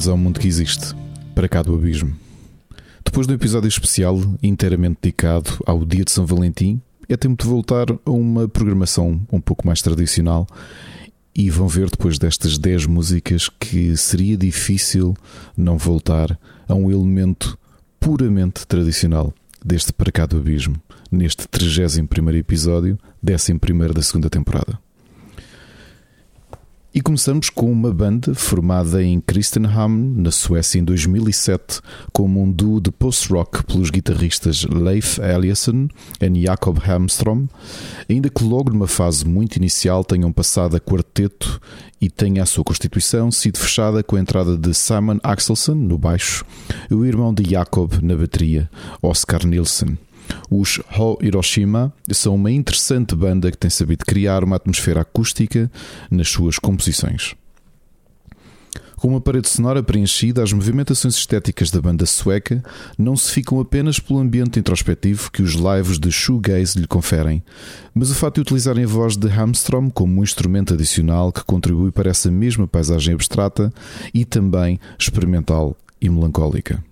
Bem-vindos ao mundo que existe, para cá do abismo. Depois do episódio especial inteiramente dedicado ao dia de São Valentim, é tempo de voltar a uma programação um pouco mais tradicional e vão ver depois destas 10 músicas que seria difícil não voltar a um elemento puramente tradicional deste Para cá do Abismo, neste 31 episódio, 11 da segunda temporada. E começamos com uma banda formada em Kristinehamn, na Suécia, em 2007, como um duo de post-rock pelos guitarristas Leif Eliasson e Jakob Hamstrom, ainda que logo numa fase muito inicial tenham passado a quarteto e tenha a sua constituição sido fechada com a entrada de Simon Axelson no baixo e o irmão de Jakob na bateria, Oscar Nilsson. Os Ho Hiroshima são uma interessante banda que tem sabido criar uma atmosfera acústica nas suas composições. Com uma parede sonora preenchida, as movimentações estéticas da banda sueca não se ficam apenas pelo ambiente introspectivo que os lives de shoegaze lhe conferem, mas o fato de utilizarem a voz de Hamstrom como um instrumento adicional que contribui para essa mesma paisagem abstrata e também experimental e melancólica.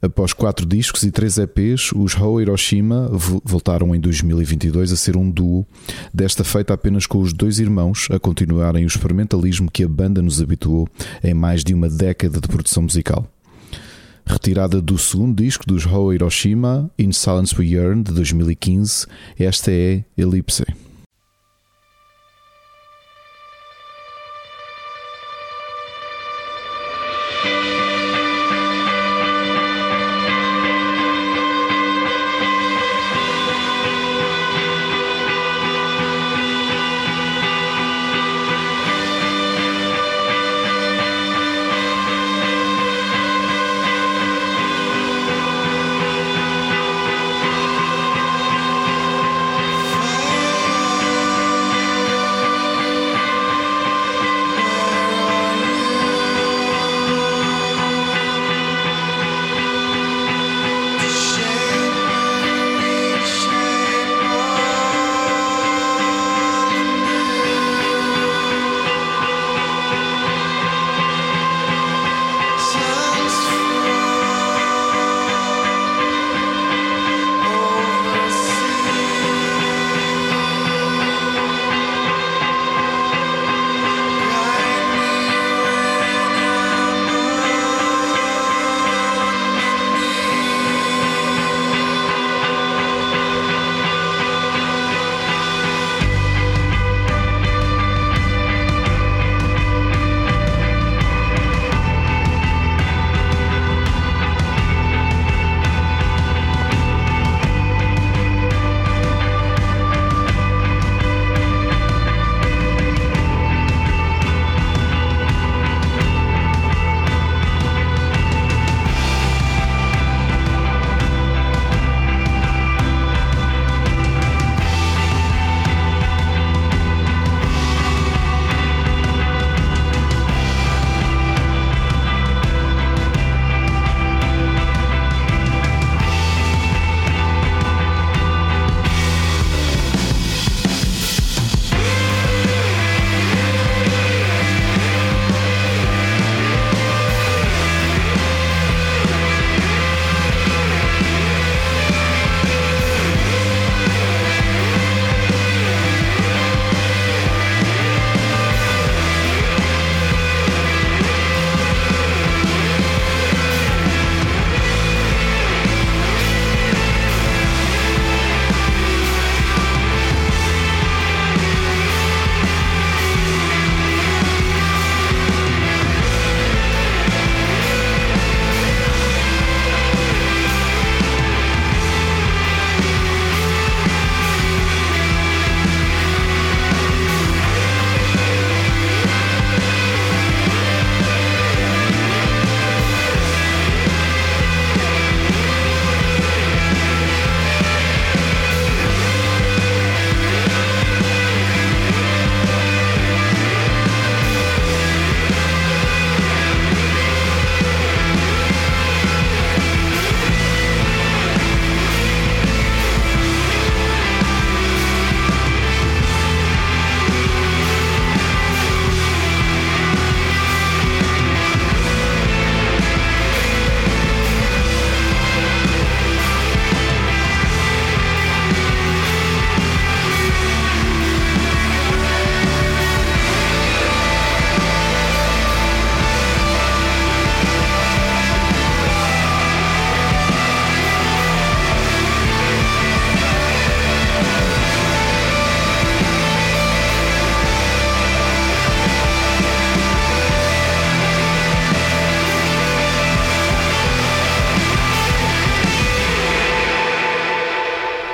Após quatro discos e três EPs, os Ho Hiroshima voltaram em 2022 a ser um duo, desta feita apenas com os dois irmãos a continuarem o experimentalismo que a banda nos habituou em mais de uma década de produção musical. Retirada do segundo disco dos Ho Hiroshima, In Silence We Yearn, de 2015, esta é Ellipse.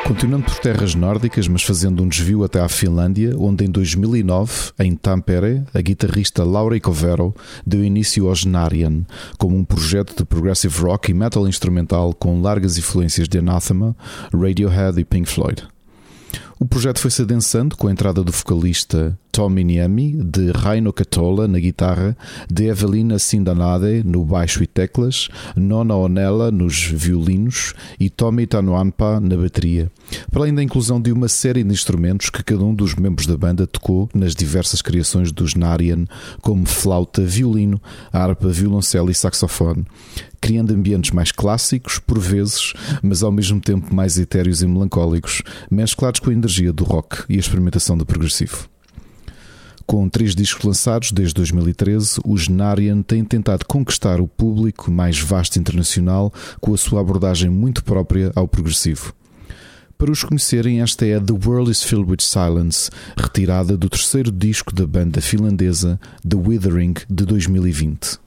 Continuando por terras nórdicas, mas fazendo um desvio até à Finlândia, onde em 2009, em Tampere, a guitarrista Laura Covero deu início ao Genarian, como um projeto de progressive rock e metal instrumental com largas influências de Anathema, Radiohead e Pink Floyd. O projeto foi se adensando com a entrada do vocalista Tommy Niemi, de Raino Catola na guitarra, de Evelina Sindanade no baixo e teclas, Nona Onella nos violinos e Tommy Tanuanpa na bateria, para além da inclusão de uma série de instrumentos que cada um dos membros da banda tocou nas diversas criações dos Narian, como flauta, violino, harpa, violoncelo e saxofone, criando ambientes mais clássicos, por vezes, mas ao mesmo tempo mais etéreos e melancólicos, mesclados com a energia do rock e a experimentação do progressivo. Com três discos lançados desde 2013, os Narian têm tentado conquistar o público mais vasto internacional com a sua abordagem muito própria ao progressivo. Para os conhecerem, esta é The World is Filled with Silence, retirada do terceiro disco da banda finlandesa The Withering de 2020.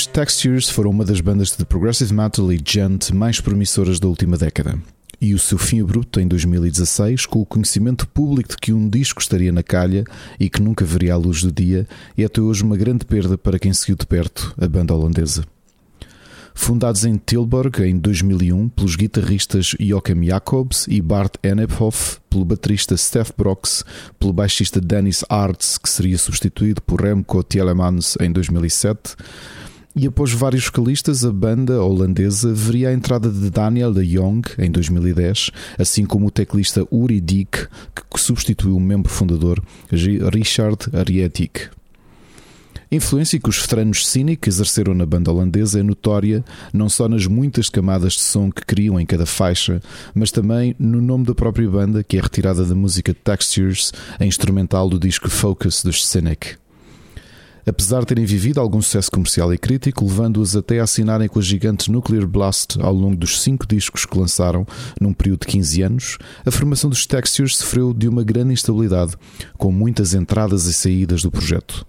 Os Textures foram uma das bandas de progressive metal e gent mais promissoras da última década. E o seu fim abrupto em 2016, com o conhecimento público de que um disco estaria na calha e que nunca veria a luz do dia, é até hoje uma grande perda para quem seguiu de perto a banda holandesa. Fundados em Tilburg em 2001 pelos guitarristas Joachim Jacobs e Bart Ennephoff, pelo baterista Steph Brox, pelo baixista Dennis Arts, que seria substituído por Remco Tielemans em 2007, e após vários vocalistas, a banda holandesa veria a entrada de Daniel de Jong em 2010, assim como o teclista Uri Dick, que substituiu o membro fundador Richard Arietic. A influência que os veteranos Cynic exerceram na banda holandesa é notória não só nas muitas camadas de som que criam em cada faixa, mas também no nome da própria banda, que é retirada da música Textures, a instrumental do disco Focus dos Cynic apesar de terem vivido algum sucesso comercial e crítico, levando-os até a assinarem com a gigante Nuclear Blast ao longo dos cinco discos que lançaram num período de 15 anos, a formação dos Textures sofreu de uma grande instabilidade, com muitas entradas e saídas do projeto.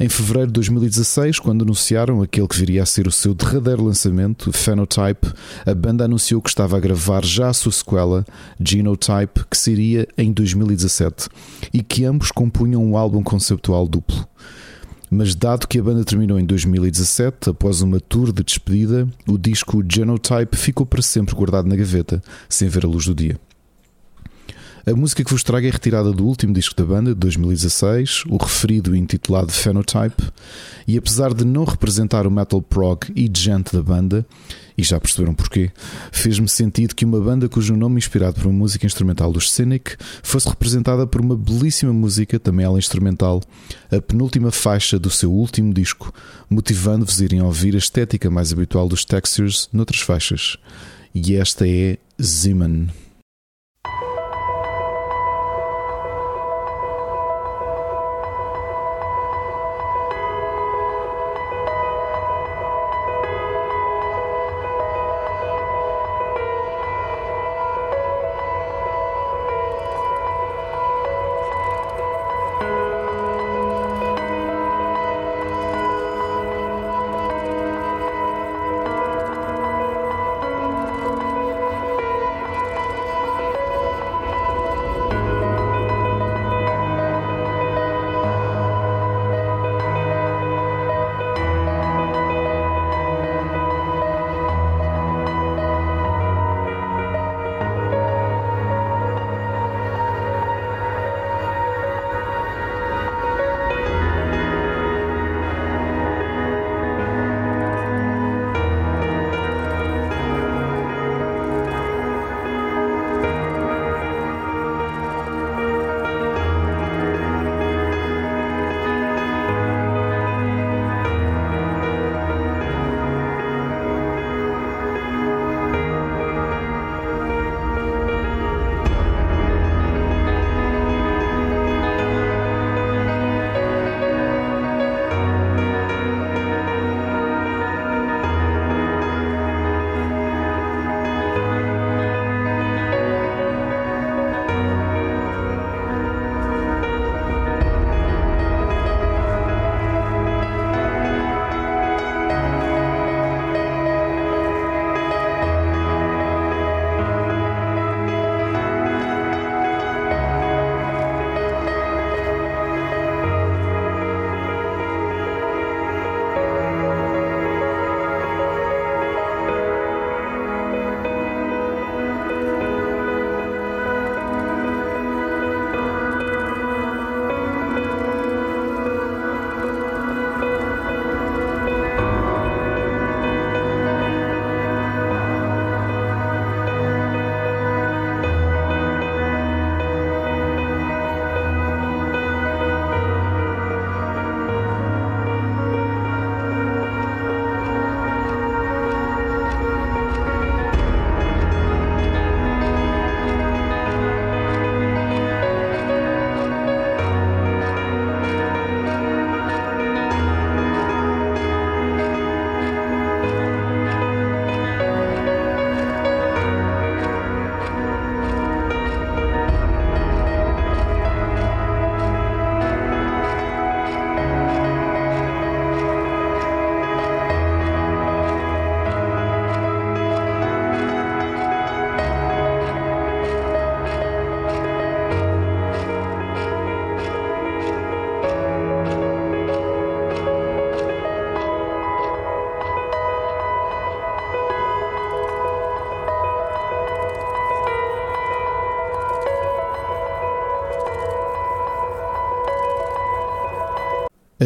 Em fevereiro de 2016, quando anunciaram aquele que viria a ser o seu derradeiro lançamento, Phenotype, a banda anunciou que estava a gravar já a sua sequela, Genotype, que seria em 2017, e que ambos compunham um álbum conceptual duplo. Mas dado que a banda terminou em 2017, após uma tour de despedida, o disco Genotype ficou para sempre guardado na gaveta, sem ver a luz do dia. A música que vos trago é retirada do último disco da banda, de 2016, o referido e intitulado Phenotype, e apesar de não representar o metal prog e gente da banda, e já perceberam porquê, fez-me sentido que uma banda cujo nome inspirado por uma música instrumental dos Cynic fosse representada por uma belíssima música, também ela instrumental, a penúltima faixa do seu último disco, motivando-vos a irem ouvir a estética mais habitual dos Textures noutras faixas. E esta é Zeman.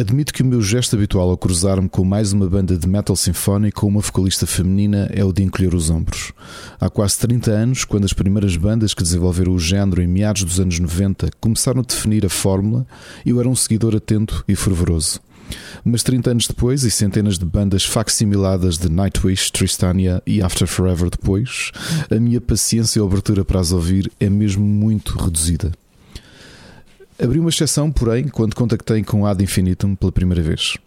Admito que o meu gesto habitual ao cruzar-me com mais uma banda de metal sinfónico com uma vocalista feminina é o de encolher os ombros. Há quase 30 anos, quando as primeiras bandas que desenvolveram o género em meados dos anos 90 começaram a definir a fórmula, eu era um seguidor atento e fervoroso. Mas 30 anos depois, e centenas de bandas facsimiladas de Nightwish, Tristania e After Forever depois, a minha paciência e abertura para as ouvir é mesmo muito reduzida. Abri uma exceção, porém, quando contactei com Ad Infinitum pela primeira vez.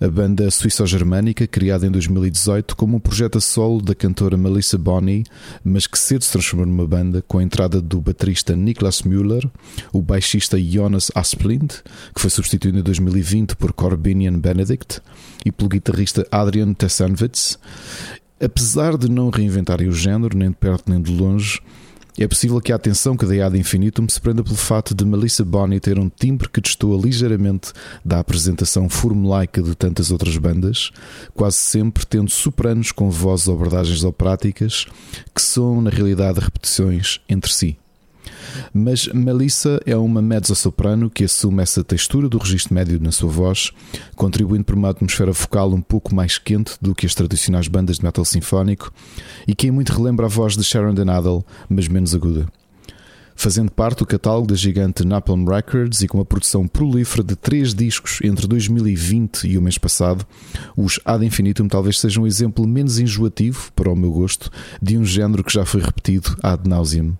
A banda suíço-germânica, criada em 2018 como um projeto a solo da cantora Melissa Bonney, mas que cedo se transformou numa banda com a entrada do baterista Niklas Müller, o baixista Jonas Asplind, que foi substituído em 2020 por Corbinian Benedict, e pelo guitarrista Adrian Tessanwitz. Apesar de não reinventarem o género, nem de perto nem de longe, é possível que a atenção que dei ad infinitum se prenda pelo fato de Melissa Bonney ter um timbre que destoa ligeiramente da apresentação formulaica de tantas outras bandas, quase sempre tendo sopranos com vozes ou abordagens operáticas que são, na realidade, repetições entre si. Mas Melissa é uma mezzo-soprano que assume essa textura do registro médio na sua voz, contribuindo para uma atmosfera vocal um pouco mais quente do que as tradicionais bandas de metal sinfónico e que em muito relembra a voz de Sharon Denadel, mas menos aguda. Fazendo parte do catálogo da gigante Napalm Records e com uma produção prolífera de três discos entre 2020 e o mês passado, os Ad Infinitum talvez sejam um exemplo menos enjoativo, para o meu gosto, de um género que já foi repetido ad nauseam.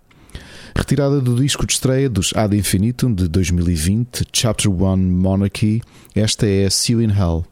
Retirada do disco de estreia dos Ad Infinitum de 2020, Chapter 1 Monarchy, esta é You in Hell.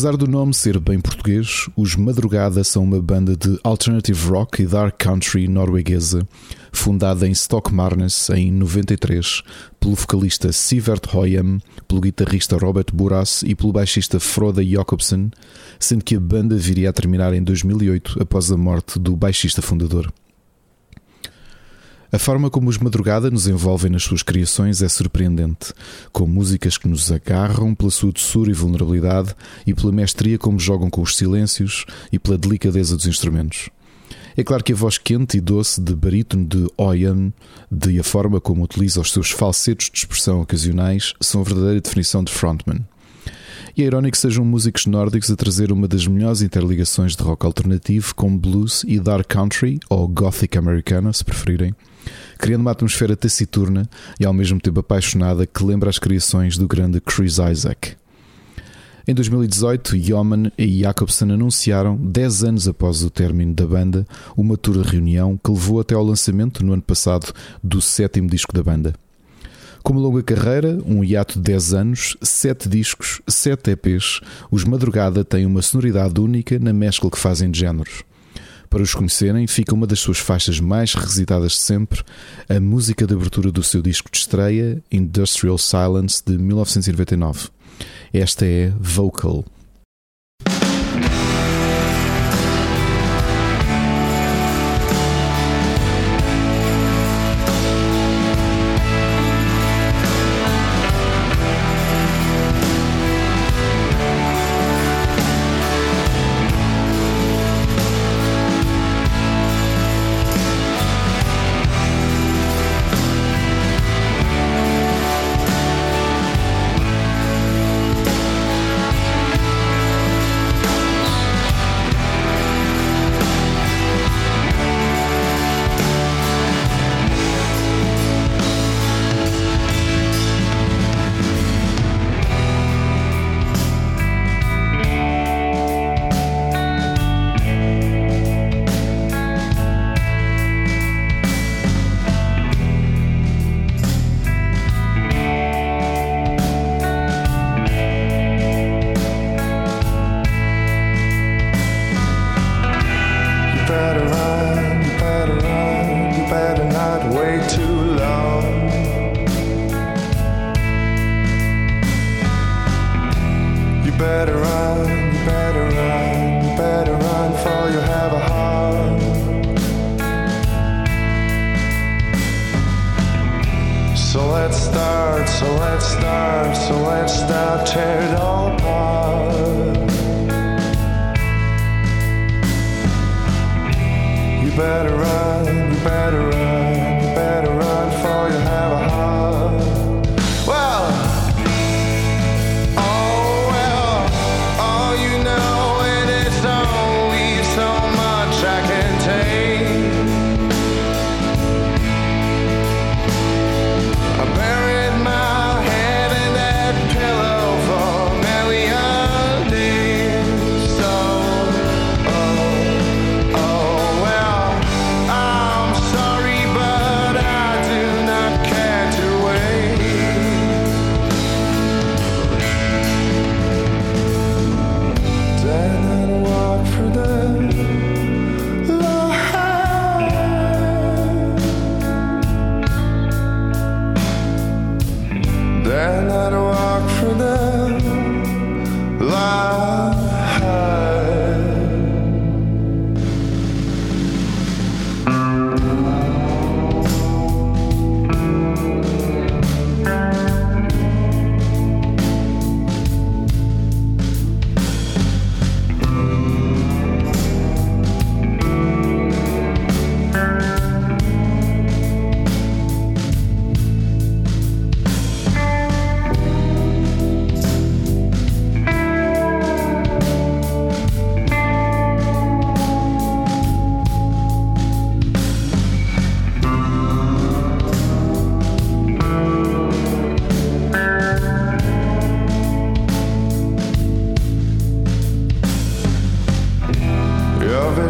Apesar do nome ser bem português, os Madrugada são uma banda de alternative rock e dark country norueguesa, fundada em Stockmarnes em 93 pelo vocalista Sivert Høyem, pelo guitarrista Robert Buras e pelo baixista Frode Jacobsen, sendo que a banda viria a terminar em 2008 após a morte do baixista fundador. A forma como os Madrugada nos envolvem nas suas criações é surpreendente, com músicas que nos agarram pela sua doçura e vulnerabilidade e pela mestria como jogam com os silêncios e pela delicadeza dos instrumentos. É claro que a voz quente e doce de barítono de Oyan e a forma como utiliza os seus falsetos de expressão ocasionais são a verdadeira definição de frontman. E é irónico que sejam músicos nórdicos a trazer uma das melhores interligações de rock alternativo com blues e dark country, ou gothic americana, se preferirem, criando uma atmosfera taciturna e ao mesmo tempo apaixonada que lembra as criações do grande Chris Isaac. Em 2018, Yeoman e Jacobson anunciaram, 10 anos após o término da banda, uma tour de reunião que levou até ao lançamento, no ano passado, do sétimo disco da banda. Com uma longa carreira, um hiato de 10 anos, 7 discos, 7 EPs, os Madrugada têm uma sonoridade única na mescla que fazem de géneros. Para os conhecerem, fica uma das suas faixas mais requisitadas de sempre, a música de abertura do seu disco de estreia, Industrial Silence, de 1999. Esta é Vocal.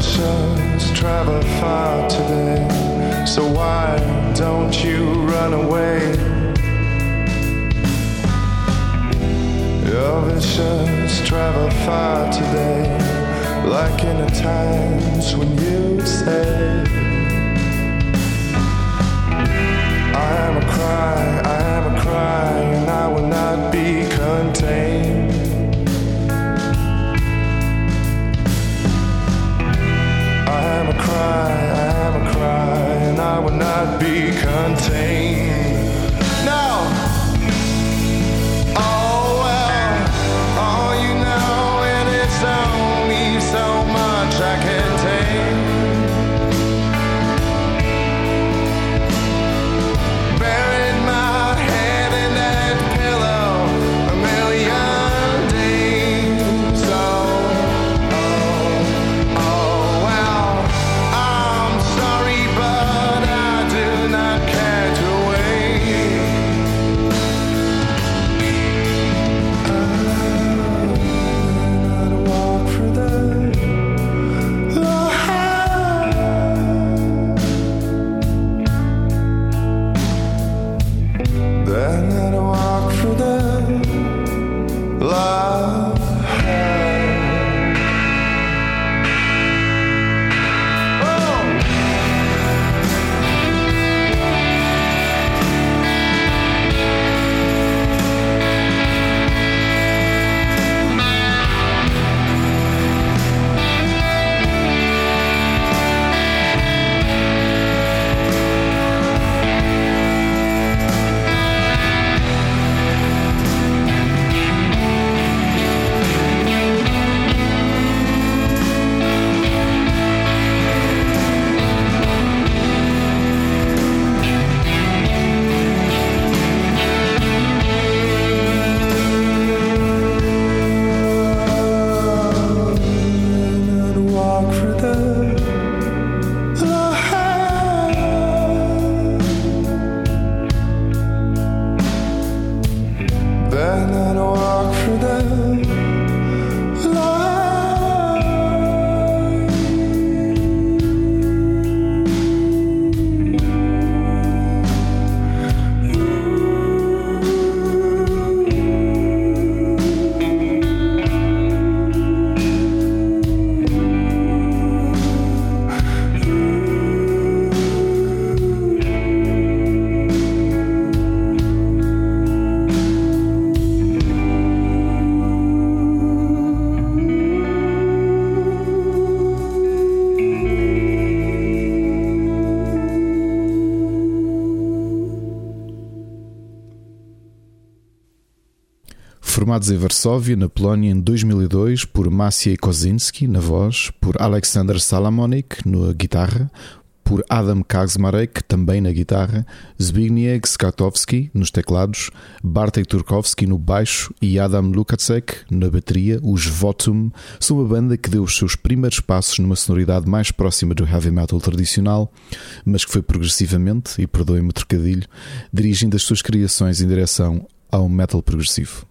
oceans travel far today. So why don't you run away? Your visions travel far today, like in the times when you said, I am a cry, I am a cry. be contained. Formados em Varsóvia, na Polónia, em 2002, por Maciej Kozinski na voz, por Alexander Salamonik na guitarra, por Adam Kaczmarek também na guitarra, Zbigniew Skatowski nos teclados, Bartek Turkowski no baixo e Adam Lukacek na bateria, os Votum são uma banda que deu os seus primeiros passos numa sonoridade mais próxima do heavy metal tradicional, mas que foi progressivamente, e perdoem-me o trocadilho, dirigindo as suas criações em direção ao metal progressivo.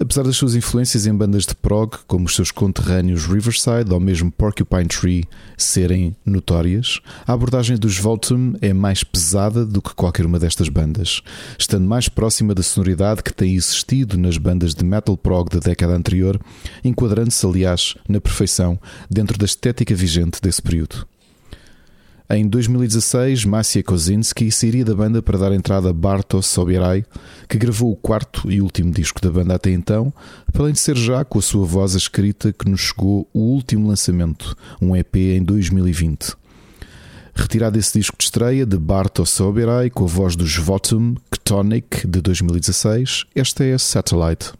Apesar das suas influências em bandas de prog, como os seus conterrâneos Riverside ou mesmo Porcupine Tree, serem notórias, a abordagem dos Voltum é mais pesada do que qualquer uma destas bandas, estando mais próxima da sonoridade que tem existido nas bandas de metal prog da década anterior, enquadrando-se, aliás, na perfeição dentro da estética vigente desse período. Em 2016, Maciej Kozinski sairia da banda para dar entrada a Bartosz Sobieraj, que gravou o quarto e último disco da banda até então, além de ser já com a sua voz escrita que nos chegou o último lançamento, um EP em 2020. Retirado esse disco de estreia de Bartosz Sobieraj com a voz dos Votum, Ktonic de 2016, esta é a Satellite.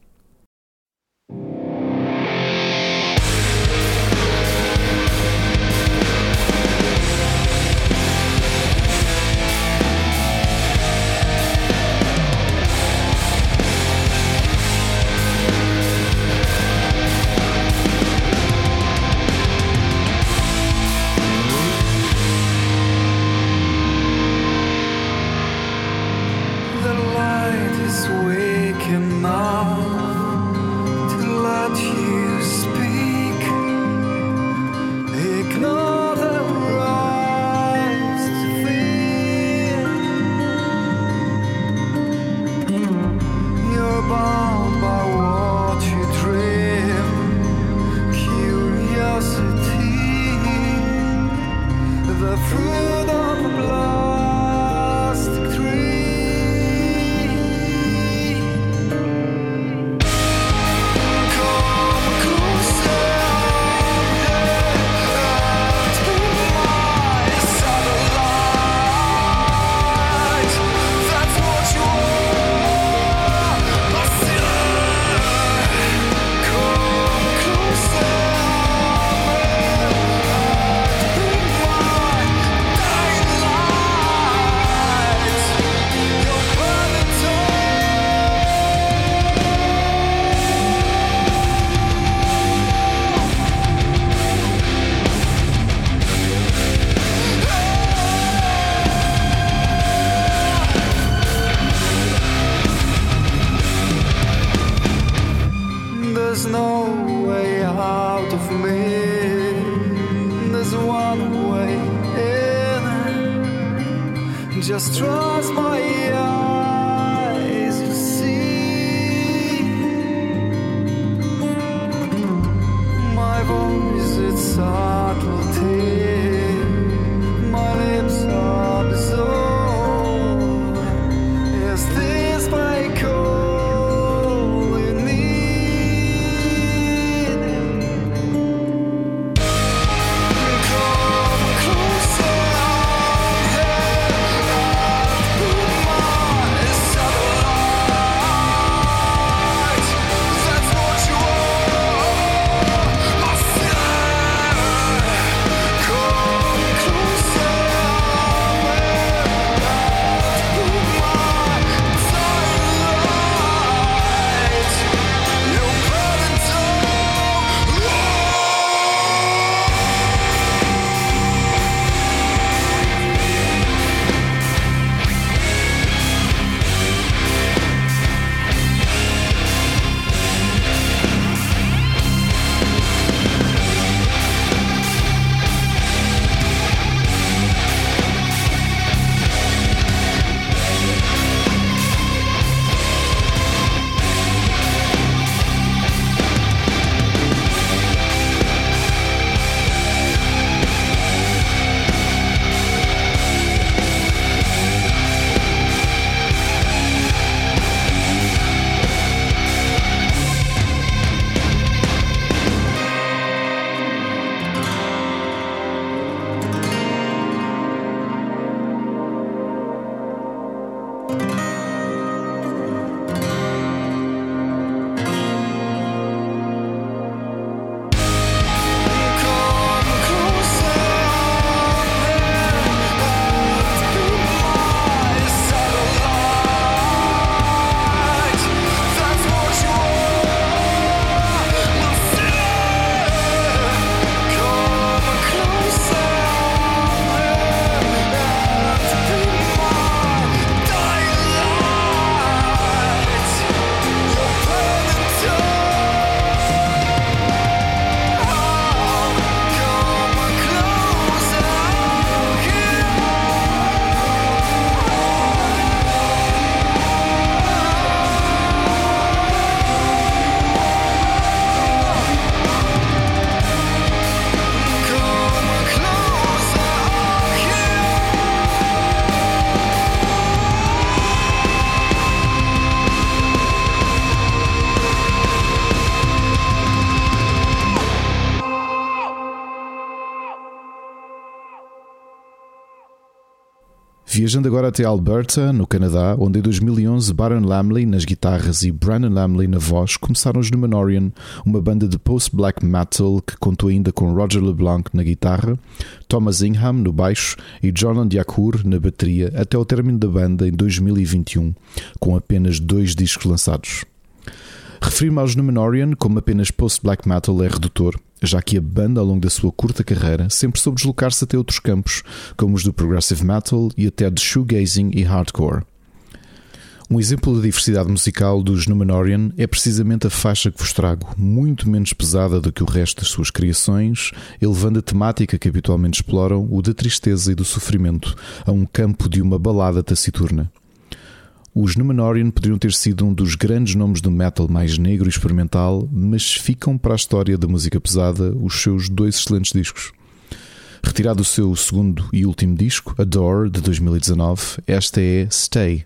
Viajando agora até Alberta, no Canadá, onde em 2011 Baron Lamley nas guitarras e Brandon Lamley na voz começaram os Numenorian, uma banda de post-black metal que contou ainda com Roger LeBlanc na guitarra, Thomas Ingham no baixo e John Diacour na bateria até o término da banda em 2021, com apenas dois discos lançados. Referir-me aos Numenorian como apenas post-black metal é redutor, já que a banda, ao longo da sua curta carreira, sempre soube deslocar-se até outros campos, como os do progressive metal e até de shoegazing e hardcore. Um exemplo da diversidade musical dos Numenorian é precisamente a faixa que vos trago, muito menos pesada do que o resto das suas criações, elevando a temática que habitualmente exploram, o da tristeza e do sofrimento, a um campo de uma balada taciturna. Os Numenorian poderiam ter sido um dos grandes nomes do metal mais negro e experimental, mas ficam para a história da música pesada os seus dois excelentes discos. Retirado do seu segundo e último disco, Adore, de 2019, esta é Stay,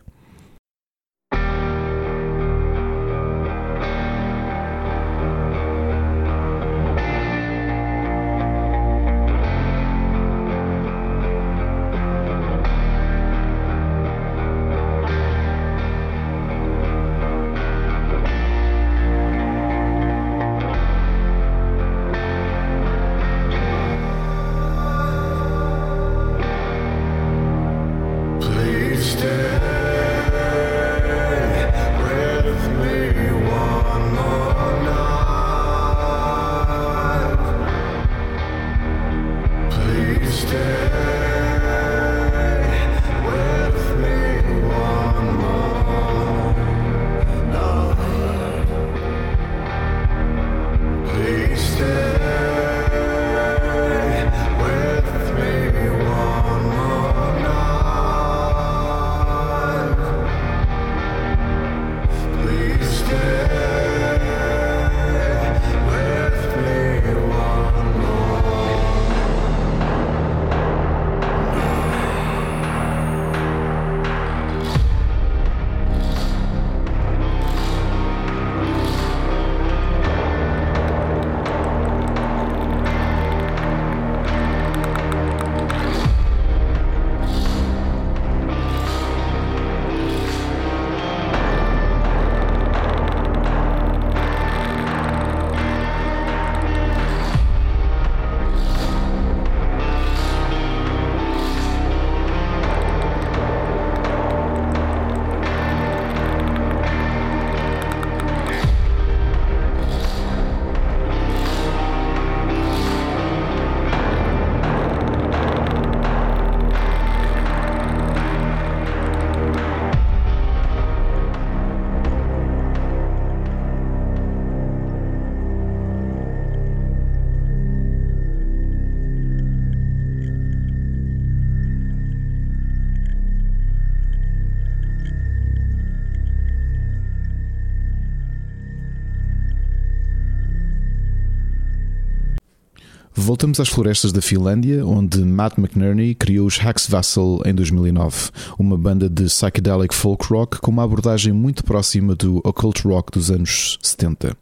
Voltamos às florestas da Finlândia, onde Matt McNerney criou os Haxvassal em 2009, uma banda de psychedelic folk rock com uma abordagem muito próxima do occult rock dos anos 70.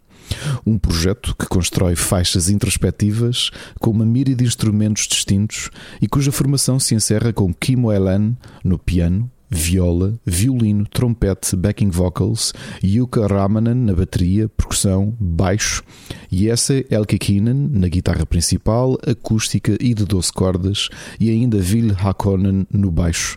Um projeto que constrói faixas introspectivas com uma mira de instrumentos distintos e cuja formação se encerra com Kim Elan no piano, viola, violino, trompete, backing vocals, Yuka Ramanan na bateria, percussão, baixo, Jesse Elkikinen na guitarra principal, acústica e de 12 cordas, e ainda Vil Hakonen no baixo.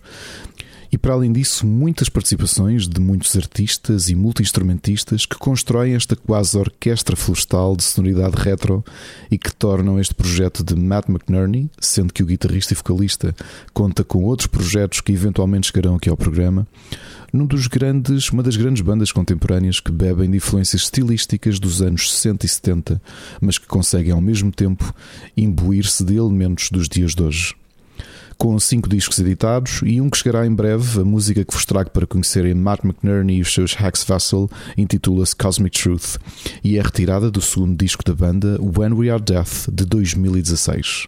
E para além disso, muitas participações de muitos artistas e multi-instrumentistas que constroem esta quase orquestra florestal de sonoridade retro e que tornam este projeto de Matt McNerney, sendo que o guitarrista e vocalista conta com outros projetos que eventualmente chegarão aqui ao programa, num dos grandes, uma das grandes bandas contemporâneas que bebem de influências estilísticas dos anos 60 e 70, mas que conseguem ao mesmo tempo imbuir-se de elementos dos dias de hoje com cinco discos editados e um que chegará em breve. A música que vos trago para conhecerem Matt McNerney e os seus Hacks Vassal intitula-se Cosmic Truth e é retirada do segundo disco da banda When We Are Death de 2016.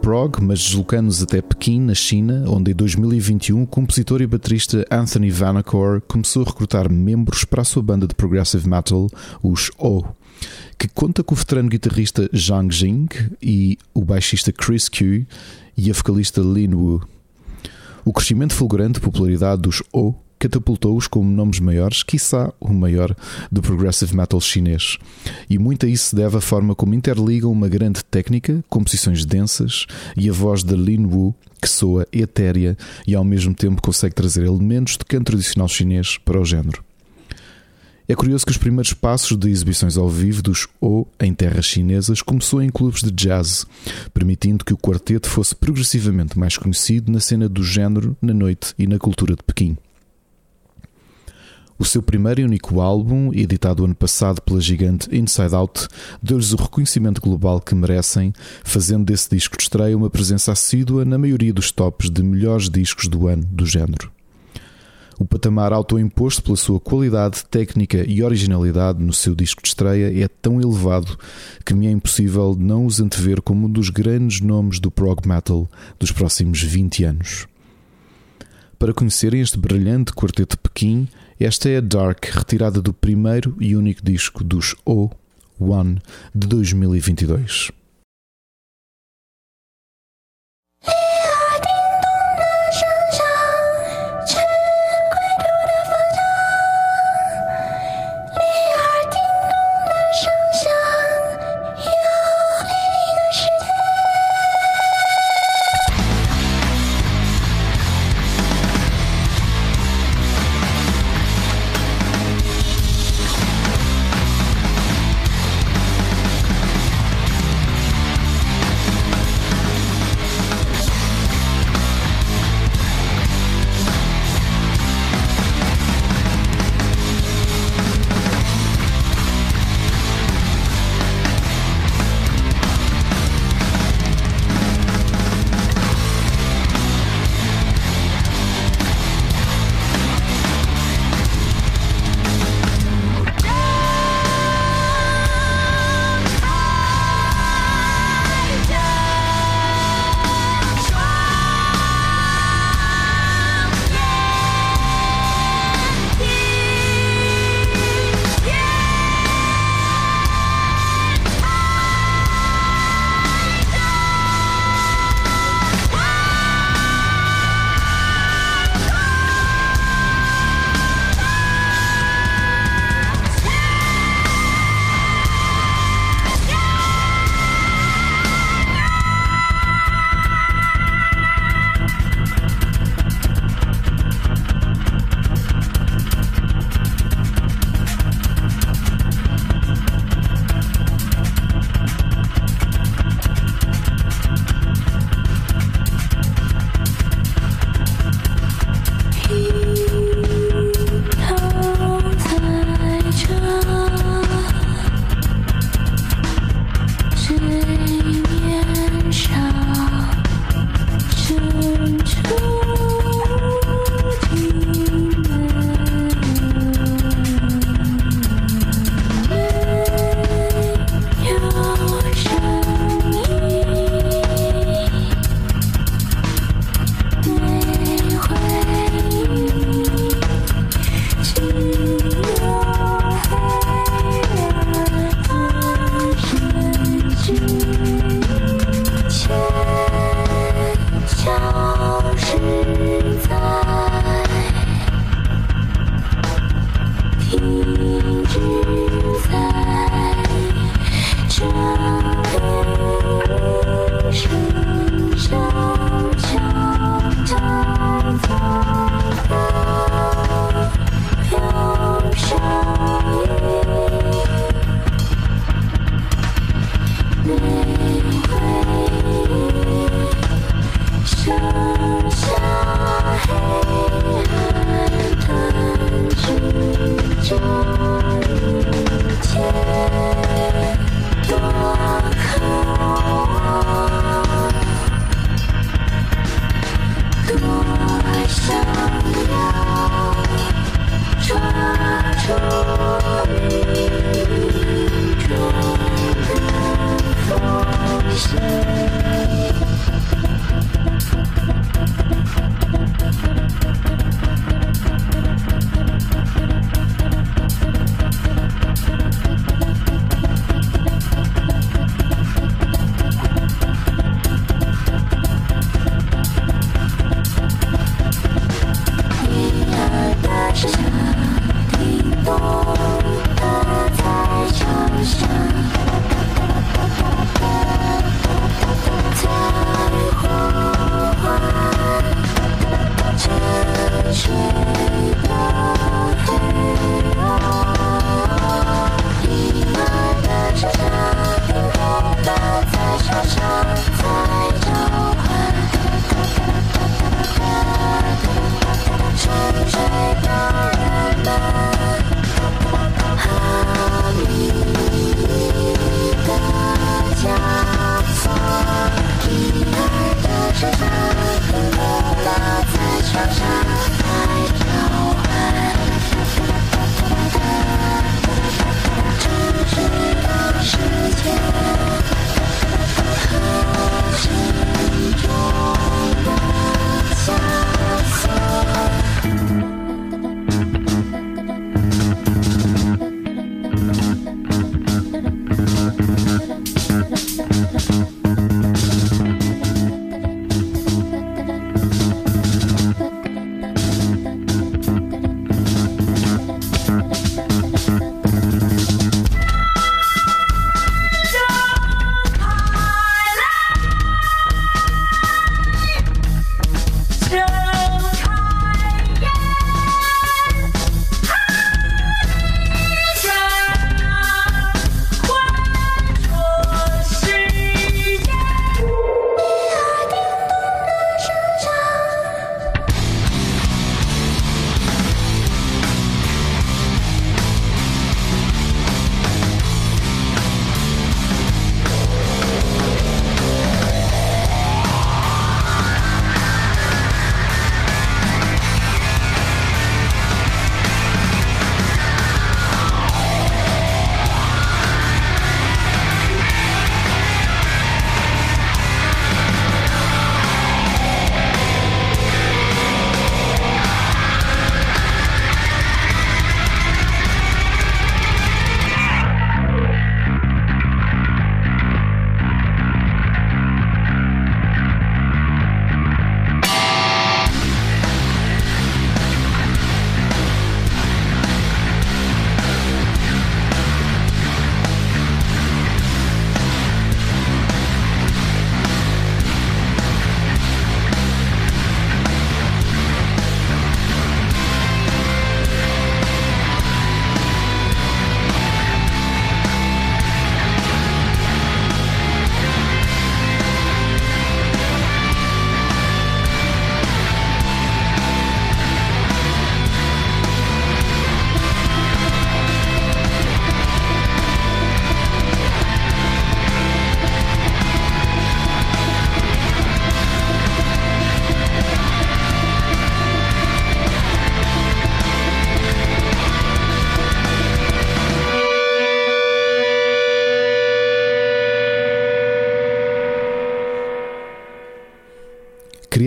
Prog, mas deslocando-nos até Pequim, na China, onde em 2021 o compositor e baterista Anthony Vanacore começou a recrutar membros para a sua banda de progressive metal, os O, que conta com o veterano guitarrista Zhang Jing e o baixista Chris Q e a vocalista Lin Wu. O crescimento fulgurante de popularidade dos O catapultou-os como nomes maiores, quiçá o maior do progressive metal chinês. E muito a isso se deve a forma como interligam uma grande técnica, composições densas e a voz de Lin Wu, que soa etérea e ao mesmo tempo consegue trazer elementos de canto tradicional chinês para o género. É curioso que os primeiros passos de exibições ao vivo dos O em terras chinesas começou em clubes de jazz, permitindo que o quarteto fosse progressivamente mais conhecido na cena do género, na noite e na cultura de Pequim. O seu primeiro e único álbum, editado ano passado pela gigante Inside Out, deu-lhes o reconhecimento global que merecem, fazendo desse disco de estreia uma presença assídua na maioria dos tops de melhores discos do ano do género. O patamar autoimposto pela sua qualidade técnica e originalidade no seu disco de estreia é tão elevado que me é impossível não os antever como um dos grandes nomes do prog metal dos próximos 20 anos. Para conhecerem este brilhante quarteto de Pequim, esta é a Dark, retirada do primeiro e único disco dos O One de 2022.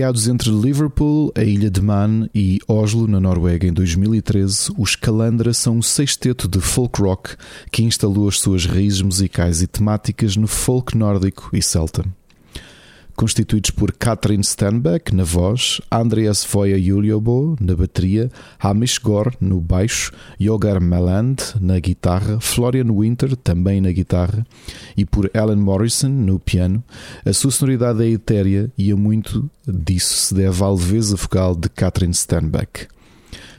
Criados entre Liverpool, a ilha de Man e Oslo, na Noruega, em 2013, os Calandra são um sexteto de folk rock que instalou as suas raízes musicais e temáticas no folk nórdico e celta constituídos por Katrin Stenbeck na voz, Andreas Voya Juliobo na bateria, Hamish Gore no baixo, Yogar Meland na guitarra, Florian Winter também na guitarra e por Alan Morrison no piano. A sua sonoridade é etérea e a muito disso se deve à leveza vocal de Katrin Stenbeck.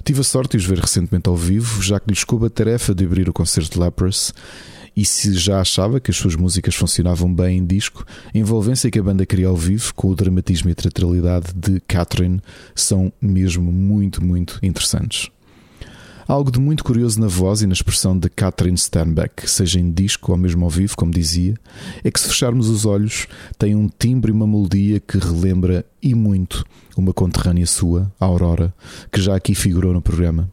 Tive a sorte de os ver recentemente ao vivo, já que lhes coube a tarefa de abrir o concerto de Leprous e se já achava que as suas músicas funcionavam bem em disco, a envolvência que a banda cria ao vivo, com o dramatismo e a teatralidade de Catherine, são mesmo muito, muito interessantes. Algo de muito curioso na voz e na expressão de Catherine Sternbeck, seja em disco ou mesmo ao vivo, como dizia, é que se fecharmos os olhos, tem um timbre e uma melodia que relembra e muito uma conterrânea sua, Aurora, que já aqui figurou no programa.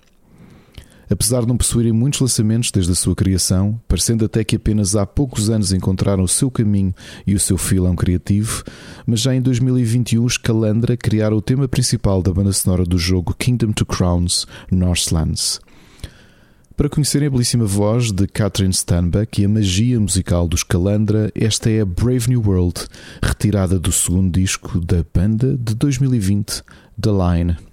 Apesar de não possuírem muitos lançamentos desde a sua criação, parecendo até que apenas há poucos anos encontraram o seu caminho e o seu filão criativo, mas já em 2021 os Calandra criaram o tema principal da banda sonora do jogo Kingdom to Crowns Northlands. Para conhecerem a belíssima voz de Catherine Stanback e a magia musical dos Calandra, esta é a Brave New World, retirada do segundo disco da banda de 2020, The Line.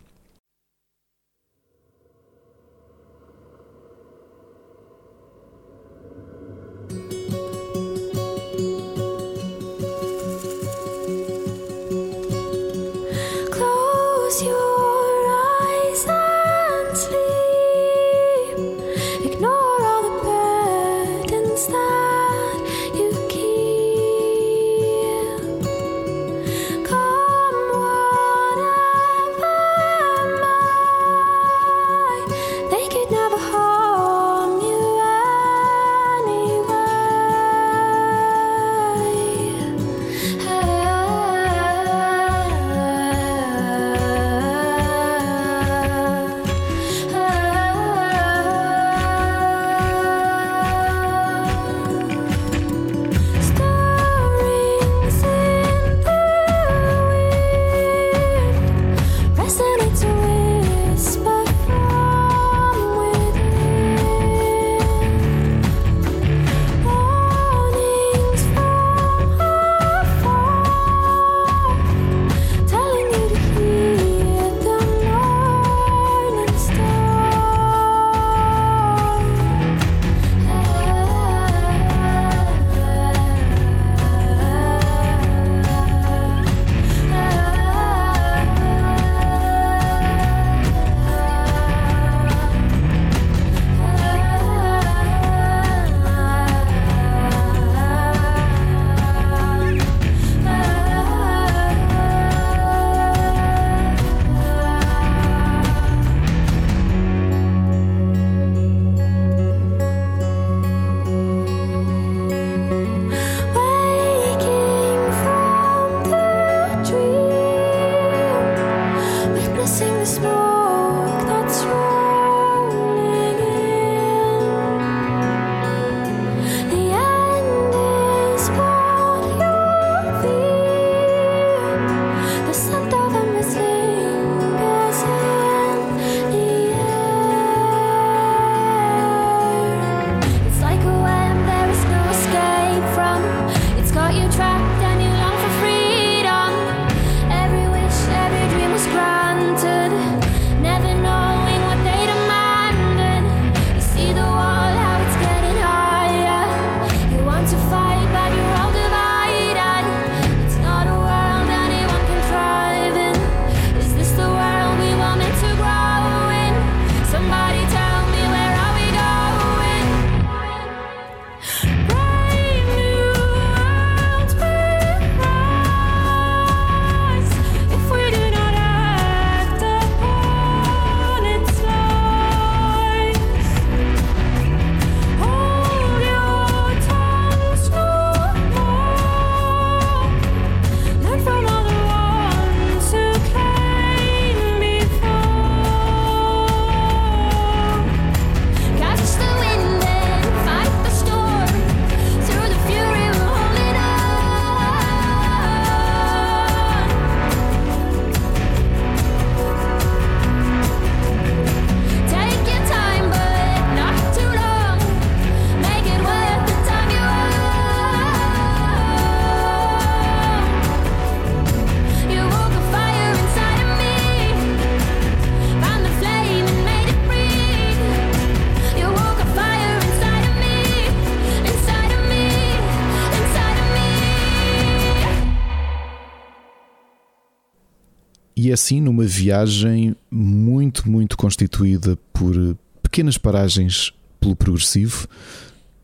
Assim numa viagem muito, muito constituída por pequenas paragens pelo progressivo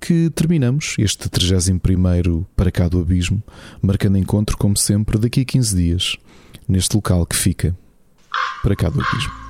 que terminamos este 31 para cá do abismo, marcando encontro, como sempre, daqui a 15 dias, neste local que fica para cá do abismo.